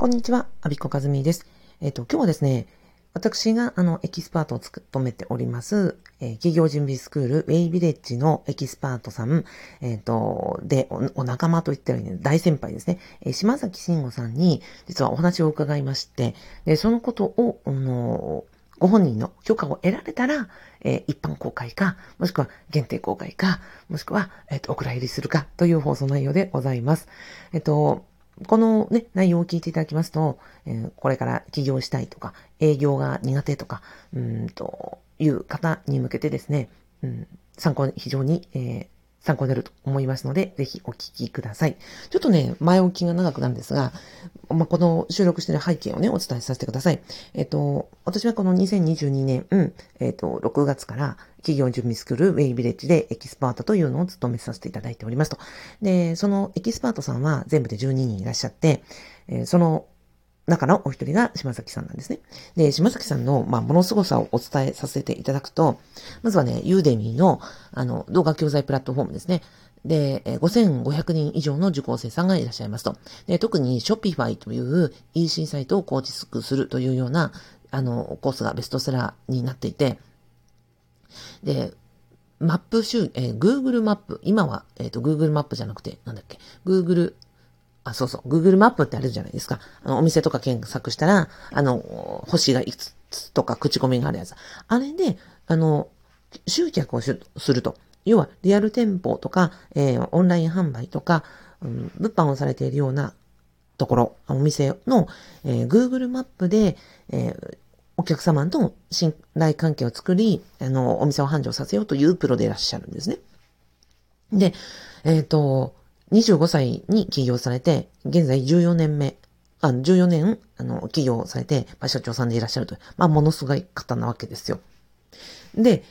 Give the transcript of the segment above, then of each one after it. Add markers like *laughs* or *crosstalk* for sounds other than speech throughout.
こんにちは、アビコカズミです。えっ、と、今日はですね、私があの、エキスパートを務めております、えー起業準備スクール、ウェイビレッジのエキスパートさん、えっ、と、で、おお仲間と言ったらいいね、大先輩ですね、えー島崎慎吾さんに、実はお話を伺いまして、で、そのことを、あのご本人の許可を得られたら、えー一般公開か、もしくは限定公開か、もしくは、えっ、と、お蔵入りするかという放送内容でございます。えっ、と、このね、内容を聞いていただきますと、えーこれから起業したいとか、営業が苦手とか、うんと、いう方に向けてですね、うん、参考に、非常に、えー参考になると思いますので、ぜひお聞きください。ちょっとね、前置きが長くなるんですが、まあ、この収録している背景をね、お伝えさせてください。えっと、私はこの2022年、うん、えっと、6月から企業準備スクールウェイビレッジでエキスパートというのを務めさせていただいておりますと。で、そのエキスパートさんは全部で12人いらっしゃって、えーその中のお一人が島崎さんなんですね。で、島崎さんの、まあ、もの凄さをお伝えさせていただくと、まずはね、 Udemy の、あの、動画教材プラットフォームですね。で、5500人以上の受講生さんがいらっしゃいますと。で、特に Shopify という EC サイトを構築するというような、あの、コースがベストセラーになっていて、で、マップ集、えー Google マップ、今は、えっ、と、Google マップじゃなくて、なんだっけ、Google、あ、そうそう、Google マップってあるじゃないですか。あの、お店とか検索したら、あの、星がいつとか口コミがあるやつ。あれで、あの、集客をすると。要は、リアル店舗とか、えーオンライン販売とか、うん、物販をされているようなところ、お店の、えー Google マップで、えーお客様との信頼関係を作り、あの、お店を繁盛させようというプロでいらっしゃるんですね。で、えっ、と、25歳に起業されて、現在14年目、あ、14年、あの、起業されて、まあ、社長さんでいらっしゃるという、まあ、ものすごい方なわけですよ。で、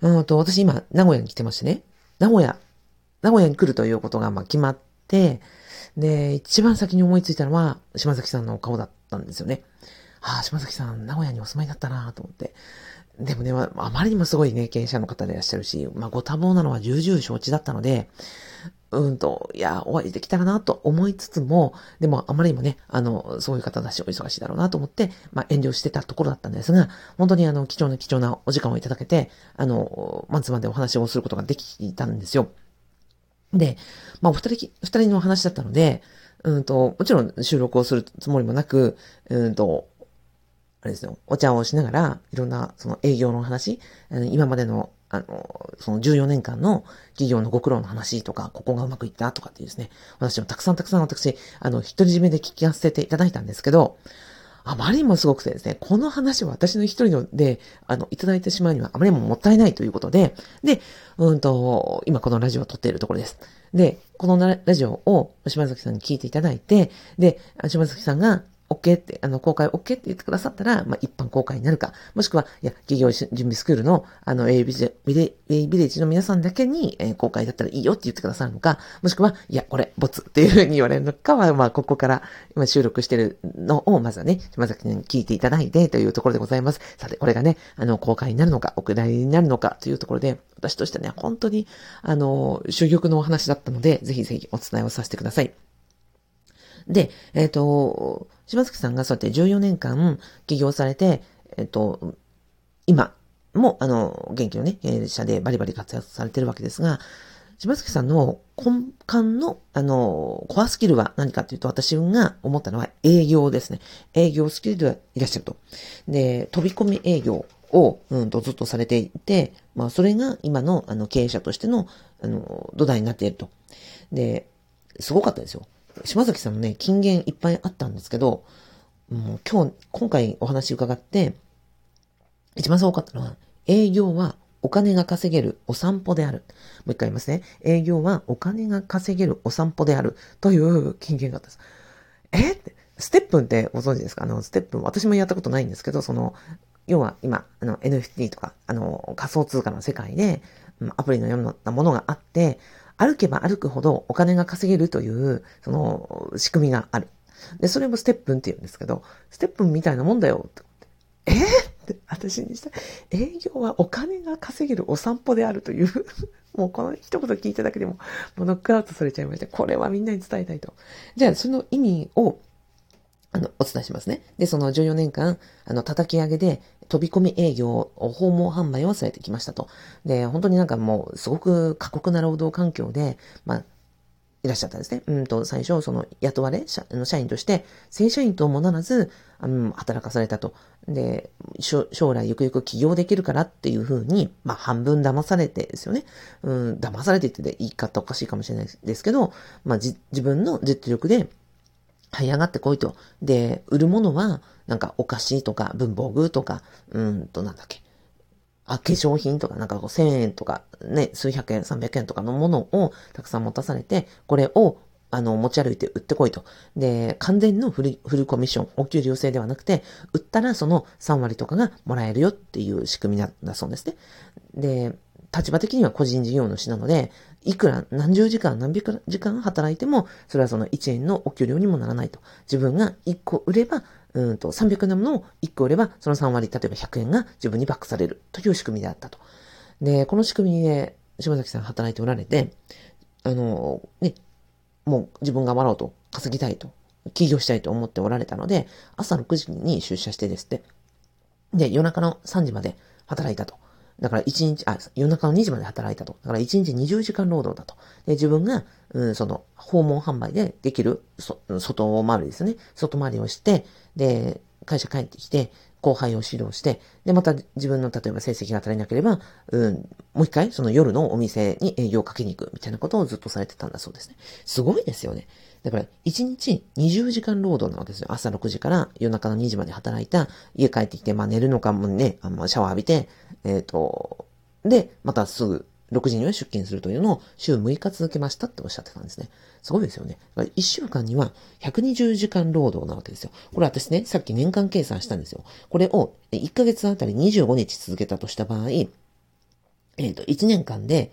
うんと、私今、名古屋に来てましてね、名古屋、名古屋に来るということが、まあ、決まって、で、一番先に思いついたのは、島崎さんの顔だったんですよね。はあ、島崎さん、名古屋にお住まいだったなと思って。でもね、あまりにもすごいね、経営者の方でいらっしゃるし、まあ、ご多忙なのは重々承知だったので、うんと、いや、お会いできたらなと思いつつも、でもあまりにもね、あの、そういう方だし、お忙しいだろうなと思って、まあ、遠慮してたところだったんですが、本当にあの、貴重な貴重なお時間をいただけて、あの、マンツマンでお話をすることができたんですよ。で、まあ、お二人、二人の話だったので、うんと、もちろん収録をするつもりもなく、うんと、あれですよ、お茶をしながら、いろんな、その営業の話、今までの、あの、その14年間の企業のご苦労の話とか、ここがうまくいったとかっていうですね、話をたくさんたくさん私、あの、独り占めで聞かせていただいたんですけど、あまりにもすごくてですね、この話を私の一人ので、あの、いただいてしまうにはあまりにももったいないということで、で、うんと、今このラジオを撮っているところです。で、このラジオを島崎さんに聞いていただいて、で、島崎さんが OK って、あの、公開 OK って言ってくださったら、まあ、一般公開になるか、もしくは、いや、企業準備スクールの、あの、A ビレビレウェイビレッジの皆さんだけに、えー公開だったらいいよって言ってくださるのか、もしくは、いや、これ、ボツっていうふうに言われるのかは、まあ、ここから、今収録してるのを、まずはね、島崎に聞いていただいてというところでございます。さて、これがね、あの、公開になるのか、お蔵りになるのかというところで、私としてね、本当に、あの、珠玉のお話だったので、ぜひぜひお伝えをさせてください。で、えっ、と、島崎さんがそうやって14年間起業されて、えっ、と、今も、あの、元気のね、経営者でバリバリ活躍されてるわけですが、島崎さんの根幹の、あの、コアスキルは何かというと、私が思ったのは営業ですね。営業スキルでいらっしゃると。で、飛び込み営業を、うんとずっとされていて、まあ、それが今の、あの、経営者としての、あの、土台になっていると。で、すごかったですよ。島崎さんのね、金言いっぱいあったんですけど、もう今日、今回お話伺って、一番すごかったのは、営業はお金が稼げるお散歩である。もう一回言いますね。営業はお金が稼げるお散歩である。という金言があったんです。え？って、ステップンってご存知ですか？あの、ステップン、私もやったことないんですけど、その、要は今、あの、NFT とか、あの、仮想通貨の世界で、アプリのようなものがあって、歩けば歩くほどお金が稼げるという、その、仕組みがある。で、それもステップンって言うんですけど、ステップンみたいなもんだよって。えー？って私にした営業はお金が稼げるお散歩であるという *laughs* もうこの一言聞いただけでも、もうノックアウトされちゃいました。これはみんなに伝えたいと。じゃあ、その意味を、あの、お伝えしますね。で、その14年間、あの、叩き上げで飛び込み営業、訪問販売をされてきましたと。で、本当になんかもう、すごく過酷な労働環境で、まあ、いらっしゃったんですね。うんと、最初、その、雇われ、社社員として、正社員ともならず、うん、働かされたと。で、将来ゆくゆく起業できるからっていうふうに、まあ、半分騙されてですよね。うん、騙されてって言い方おかしいかもしれないですけど、まあ、自分の実力で、這い上がってこいと。で、売るものは、なんかお菓子とか文房具とか、うんとなんだっけ。あ、化粧品とか、なんかこう1000円とか、ね、数百円、300円とかのものをたくさん持たされて、これを、あの、持ち歩いて売ってこいと。で、完全のフル、フルコミッション、お給料制ではなくて、売ったらその3割とかがもらえるよっていう仕組みなんだそうですね。で、立場的には個人事業主なので、いくら何十時間何百時間働いても、それはその1円のお給料にもならないと。自分が1個売れば、うんと300円のものを1個売れば、その3割、例えば100円が自分にバックされるという仕組みであったと。で、この仕組みで島崎さん働いておられて、あの、ね、もう自分が頑張ろうと、稼ぎたいと、起業したいと思っておられたので、朝6時に出社してですって、で、夜中の3時まで働いたと。だから1日、あ、夜中の2時まで働いたと。だから1日20時間労働だと。で、自分が、うん、その、訪問販売でできる、そ、外回りですね。外回りをして、で、会社帰ってきて、後輩を指導して、で、また自分の例えば成績が足りなければ、うん、もう一回その夜のお店に営業をかけに行くみたいなことをずっとされてたんだそうですね。すごいですよね。だから、1日20時間労働なわけですよ。朝6時から夜中の2時まで働いた、家帰ってきて、まあ寝るのかもね、あのシャワー浴びて、えっ、ー、と、で、またすぐ6時には出勤するというのを週6日続けましたっておっしゃってたんですね。すごいですよね。1週間には120時間労働なわけですよ。これ私ね、さっき年間計算したんですよ。これを1ヶ月あたり25日続けたとした場合、えっ、ー、と、1年間で、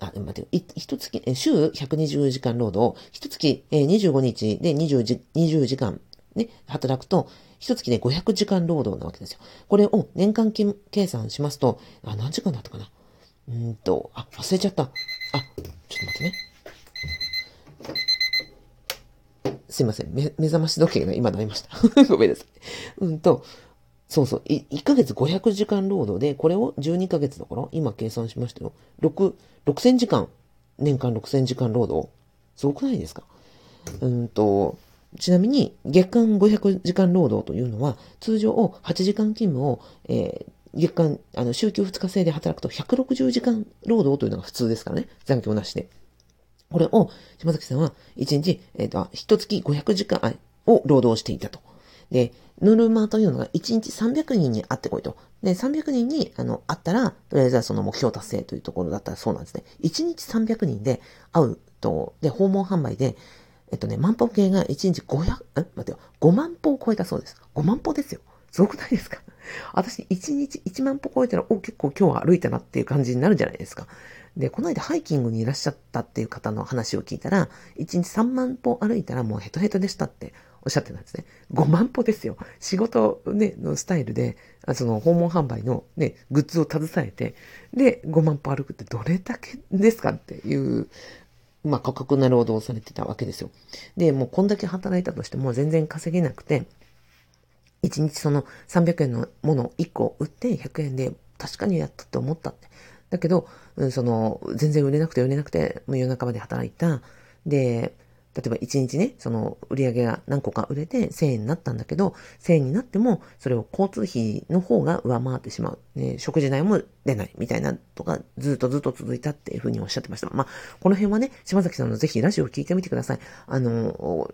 あ、待って、一月、え週120時間労働、一月え25日で20時 ,20 時間ね、働くと、一月で500時間労働なわけですよ。これを年間計算しますと、あ、何時間だったかなうんと、あ、忘れちゃった。あ、ちょっと待ってね。すいません。目目覚まし時計が今鳴りました。*laughs* ごめんなさい。うんと、そうそう。1ヶ月500時間労働で、これを12ヶ月だから、今計算しましたよ。6、6000時間。年間6000時間労働。すごくないですか？うんと、ちなみに、月間500時間労働というのは、通常を8時間勤務を、えー、月間、あの、週休2日制で働くと160時間労働というのが普通ですからね。残業なしで。これを、島崎さんは1日、えっ、ー、と、1月500時間を労働していたと。で、ノルマというのが1日300人に会ってこいと。で、300人に、あの、会ったら、とりあえずはその目標達成というところだったらそうなんですね。1日300人で会うと、で、訪問販売で、えっとね、万歩計が1日500、え待ってよ、5万歩を超えたそうです。5万歩ですよ。すごくないですか？私、1日1万歩超えたら、お、結構今日は歩いたなっていう感じになるじゃないですか。で、この間ハイキングにいらっしゃったっていう方の話を聞いたら、1日3万歩歩いたらもうヘトヘトでしたっておっしゃってたんですね。5万歩ですよ。仕事ね、のスタイルで、その訪問販売のね、グッズを携えて、で、5万歩歩くってどれだけですかっていう、まあ、価格な労働をされてたわけですよ。で、もうこんだけ働いたとしても全然稼げなくて、1日その300円のものを1個売って100円で確かにやったって思ったって。だけど、うん、その、全然売れなくて売れなくて、もう夜中まで働いた。で、例えば1日ね、その売り上げが何個か売れて1000円になったんだけど、1000円になっても、それを交通費の方が上回ってしまう。ね、食事代も出ないみたいなとか、ずっとずっと続いたっていうふうにおっしゃってました。まあ、この辺はね、島崎さんのぜひラジオを聞いてみてください。あの、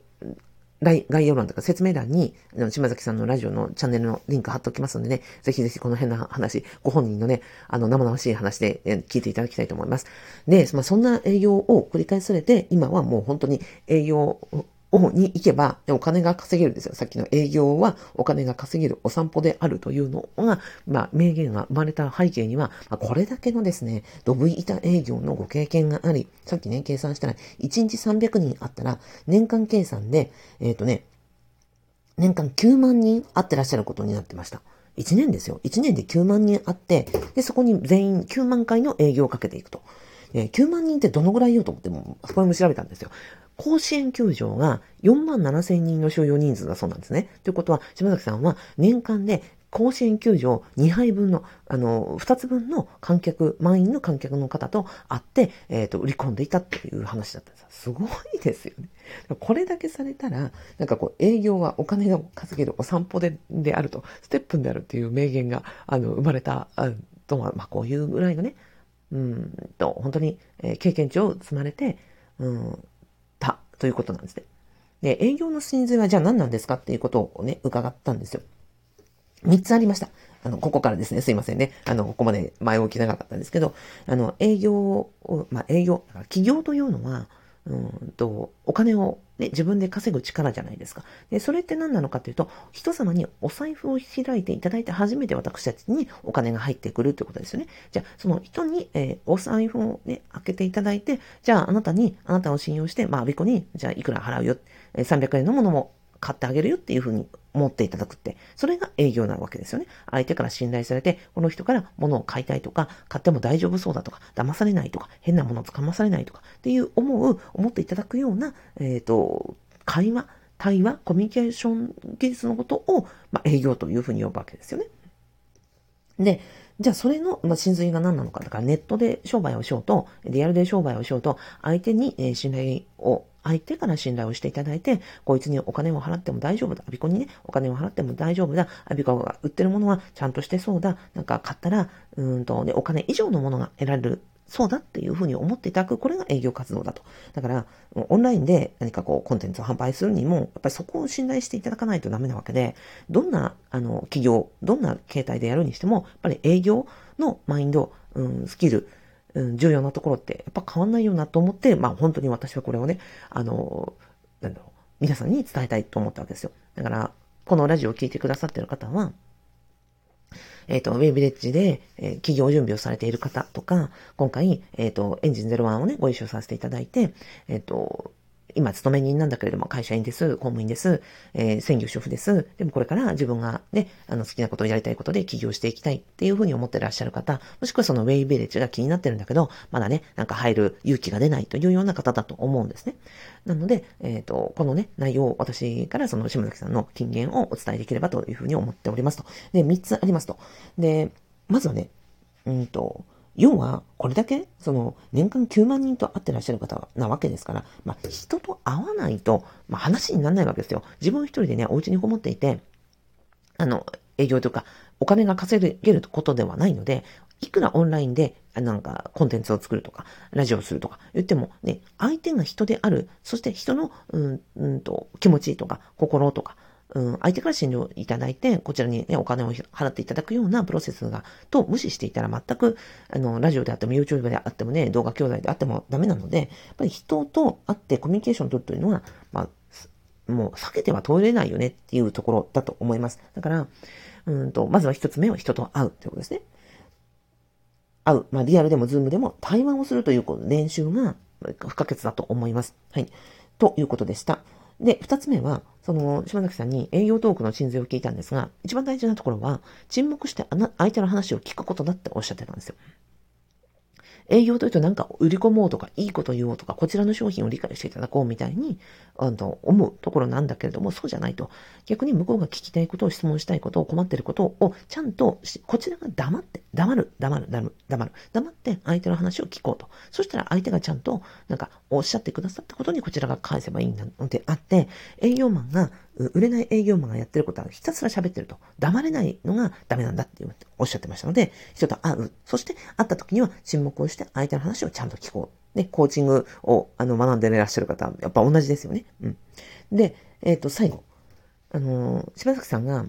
概要欄とか説明欄に、島崎さんのラジオのチャンネルのリンク貼っておきますのでね、ぜひぜひこの辺の話、ご本人のね、あの、生々しい話で聞いていただきたいと思います。で、まあ、そんな営業を繰り返されて、今はもう本当に営業に行けばお金が稼げるんですよ。さっきの営業はお金が稼げるお散歩であるというのが、まあ、名言が生まれた背景には、まあ、これだけのですね、ドブ板営業のご経験があり、さっきね、計算したら、1日300人あったら、年間計算で、えっ、ー、とね、年間9万人会ってらっしゃることになってました。1年ですよ。1年で9万人会って、で、そこに全員9万回の営業をかけていくと。えー、9万人ってどのぐらい言うと思っても、それも調べたんですよ。甲子園球場が4万7千人の収容人数だそうなんですね。ということは、島崎さんは年間で甲子園球場2杯分の、あの、2つ分の観客、満員の観客の方と会って、えっ、ー、と、売り込んでいたっていう話だったんですすごいですよね。これだけされたら、なんかこう、営業はお金を稼げるお散歩でであると、ステップであるっていう名言が、あの、生まれた、あとは、まあ、こういうぐらいのね、うんと、本当に、え、経験値を積まれて、うん、た、ということなんですね。で、営業の真髄はじゃあ何なんですかっていうことをね、伺ったんですよ。三つありました。あの、ここからですね、すいませんね。あの、ここまで前置き長かったんですけど、あの、営業を、まあ、営業、企業というのは、うんと、お金を、ね、自分で稼ぐ力じゃないですか。で、それって何なのかというと、人様にお財布を開いていただいて初めて私たちにお金が入ってくるということですよね。じゃあ、その人に、えー、お財布をね、開けていただいて、じゃあ、あなたに、あなたを信用して、まあ、アビコに、じゃあ、いくら払うよ。300円のものも買ってあげるよっていうふうに思っていただくって、それが営業なわけですよね。相手から信頼されて、この人から物を買いたいとか、買っても大丈夫そうだとか、騙されないとか、変なものをつかまされないとか、っていう思う、思っていただくような、えっ、ー、と、会話、対話、コミュニケーション技術のことを、まあ、営業というふうに呼ぶわけですよね。で、じゃあそれの、まあ、真髄が何なのか。だからネットで商売をしようと、リアルで商売をしようと、相手に、え信頼を相手から信頼をしていただいて、こいつにお金を払っても大丈夫だ。アビコにね、お金を払っても大丈夫だ。アビコが売ってるものはちゃんとしてそうだ。なんか買ったら、うんと、ね、お金以上のものが得られる。そうだっていうふうに思っていただく、これが営業活動だと。だから、オンラインで何かこう、コンテンツを販売するにも、やっぱりそこを信頼していただかないとダメなわけで、どんな、あの、企業、どんな形態でやるにしても、やっぱり営業のマインド、うん、スキル、うん、重要なところってやっぱ変わんないよなと思って、まあ本当に私はこれをね、あの、なんだろう、皆さんに伝えたいと思ったわけですよ。だから、このラジオを聴いてくださってる方は、えっ、ー、と、ウェイビレッジで、えー、企業準備をされている方とか、今回、えっ、ー、と、エンジン01をね、ご一緒させていただいて、えっ、と、今、勤め人なんだけれども、会社員です、公務員です、えー、専業主婦です。でもこれから自分がね、あの、好きなことをやりたいことで起業していきたいっていうふうに思ってらっしゃる方、もしくはそのウェイビレッジが気になってるんだけど、まだね、なんか入る勇気が出ないというような方だと思うんですね。なので、えっ、ー、と、このね、内容を私からその島崎さんの金言をお伝えできればというふうに思っておりますと。で、3つありますと。で、まずはね、うんと、要は、これだけ、その、年間9万人と会ってらっしゃる方なわけですから、まあ、人と会わないと、まあ、話にならないわけですよ。自分一人でね、お家にこもっていて、あの、営業というか、お金が稼げることではないので、いくらオンラインで、なんか、コンテンツを作るとか、ラジオをするとか言っても、ね、相手が人である、そして人の、うん、うんと、気持ちとか、心とか、うん、相手から診療いただいて、こちらにね、お金を払っていただくようなプロセスが、と無視していたら全く、あの、ラジオであっても YouTube であってもね、動画教材であってもダメなので、やっぱり人と会ってコミュニケーションを取るというのは、まあ、もう避けては通れないよねっていうところだと思います。だから、うんと、まずは一つ目は人と会うということですね。会う。まあ、リアルでもズームでも対話をするという練習が不可欠だと思います。はい。ということでした。で、二つ目は、その、島崎さんに営業トークの真髄を聞いたんですが、一番大事なところは、沈黙して相手の話を聞くことだっておっしゃってたんですよ。営業というとなんか売り込もうとか、いいこと言おうとか、こちらの商品を理解していただこうみたいに、あの、思うところなんだけれども、そうじゃないと。逆に向こうが聞きたいことを質問したいことを困ってることを、ちゃんと、こちらが黙って、黙る、黙る、黙る、黙る、黙って相手の話を聞こうと。そしたら相手がちゃんと、なんか、おっしゃってくださったことにこちらが返せばいいのであって、営業マンが売れない営業マンがやってることはひたすら喋ってると。黙れないのがダメなんだっておっしゃってましたので、人と会う。そして会った時には沈黙をして相手の話をちゃんと聞こう。ね、コーチングをあの学んでいらっしゃる方、やっぱ同じですよね。うん。で、えっ、ー、と、最後。あの、柴崎さんが、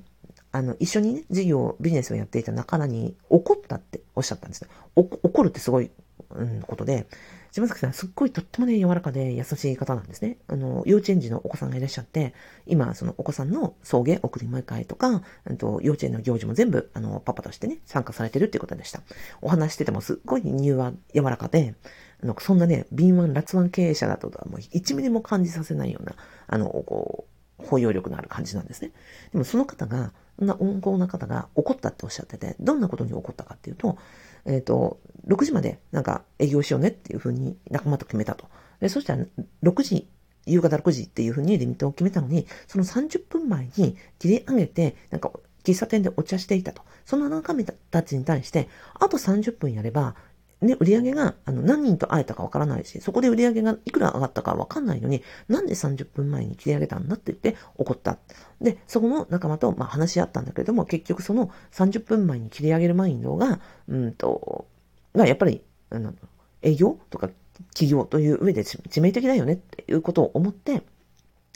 あの、一緒にね、事業、ビジネスをやっていた仲間に怒ったっておっしゃったんですね。怒るってすごい、うん、ことで、島崎さん、すっごいとってもね、柔らかで優しい方なんですね。あの、幼稚園児のお子さんがいらっしゃって、今、そのお子さんの送迎、送り迎えとか、と幼稚園の行事も全部、あの、パパとしてね、参加されてるっていうことでした。お話しててもすっごい柔和、柔らかで、あの、そんなね、敏腕、辣腕経営者だとはもう1ミリも感じさせないような、あの、こう、包容力のある感じなんですね。でもその方が、そんな温厚な方が怒ったっておっしゃってて、どんなことに怒ったかっていうと、えっ、ー、と、6時までなんか営業しようねっていうふうに仲間と決めたと。で、そしたら6時、夕方6時っていうふうにリミットを決めたのに、その30分前に切り上げて、なんか喫茶店でお茶していたと。その仲間たちに対して、あと30分やれば、ね、売り上げが、あの、何人と会えたかわからないし、そこで売り上げがいくら上がったかわかんないのに、なんで30分前に切り上げたんだって言って怒った。で、そこの仲間と、まあ、話し合ったんだけれども、結局その30分前に切り上げるマインドが、うんと、がやっぱり、あの、営業とか企業という上で致命的だよねっていうことを思って、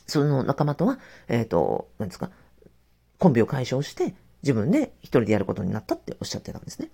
その仲間とは、えっ、ー、と、何ですか、コンビを解消して、自分で一人でやることになったっておっしゃってたんですね。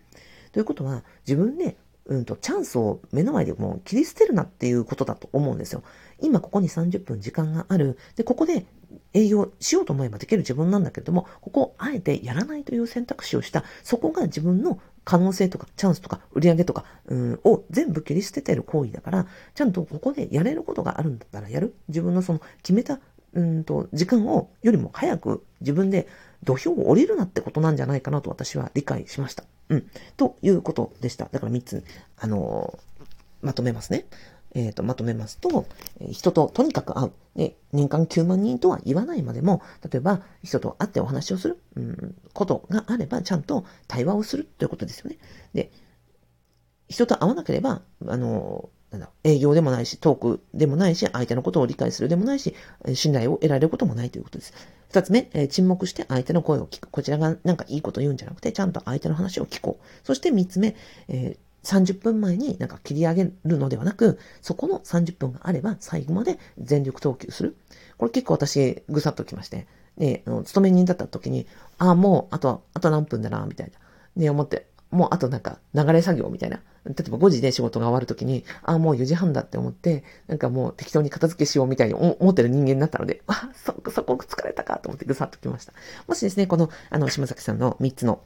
ということは、自分でうんと、チャンスを目の前でもう切り捨てるなっていうことだと思うんですよ。今ここに30分時間がある。で、ここで営業しようと思えばできる自分なんだけれども、ここをあえてやらないという選択肢をした、そこが自分の可能性とかチャンスとか売り上げとか、うん、を全部切り捨ててる行為だから、ちゃんとここでやれることがあるんだったらやる。自分のその決めた、うんと、時間をよりも早く自分で土俵を降りるなってことなんじゃないかなと私は理解しました。うん。ということでした。だから3つ、あのー、まとめますね。えっ、ー、と、まとめますと、人ととにかく会う。で、年間9万人とは言わないまでも、例えば、人と会ってお話をする、うん、ことがあれば、ちゃんと対話をするということですよね。で、人と会わなければ、あのーなんだ、営業でもないし、トークでもないし、相手のことを理解するでもないし、信頼を得られることもないということです。二つ目、沈黙して相手の声を聞く。こちらがなんかいいこと言うんじゃなくて、ちゃんと相手の話を聞こう。そして三つ目、えー、30分前になんか切り上げるのではなく、そこの30分があれば最後まで全力投球する。これ結構私、ぐさっときまして。ね、あの勤め人だった時に、ああ、もう、あと、あと何分だな、みたいな。ね、思って、もうあとなんか流れ作業みたいな。例えば5時で仕事が終わるときに、ああ、もう4時半だって思って、なんかもう適当に片付けしようみたいに思ってる人間になったので、*laughs* あ、そ、そこ疲れたかと思ってぐさっときました。もしですね、この、あの、島崎さんの3つの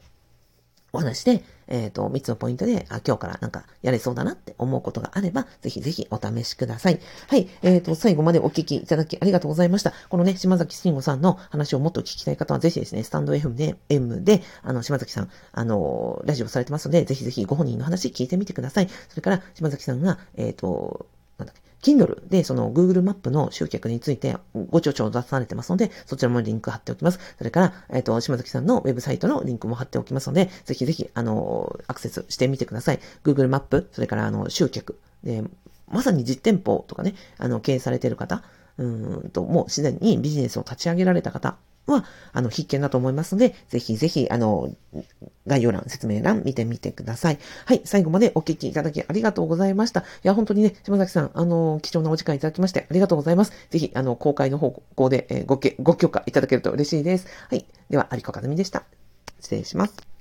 お話で、えっ、ー、と、3つのポイントで、あ、今日からなんかやれそうだなって思うことがあれば、ぜひぜひお試しください。はい。えっ、ー、と、最後までお聞きいただきありがとうございました。このね、島崎慎吾さんの話をもっと聞きたい方は、ぜひですね、スタンド FM で、M で、あの、島崎さん、あの、ラジオされてますので、ぜひぜひご本人の話聞いてみてください。それから、島崎さんが、えっ、ー、と、なんだっけ、Kindle でその Google マップの集客についてご著書を出されてますので、そちらもリンク貼っておきます。それから、えっ、ー、と、島崎さんのウェブサイトのリンクも貼っておきますので、ぜひぜひ、あの、アクセスしてみてください。Google マップ、それから、あの、集客、で、まさに実店舗とかね、あの、経営されている方、うんと、もうすでにビジネスを立ち上げられた方は、あの、必見だと思いますので、ぜひぜひ、あの、概要欄、説明欄見てみてください。はい、最後までお聞きいただきありがとうございました。いや、本当にね、島崎さん、あの、貴重なお時間いただきましてありがとうございます。ぜひ、あの、公開の方向で、えー、ごけ、ご許可いただけると嬉しいです。はい、では、有子かずみでした。失礼します。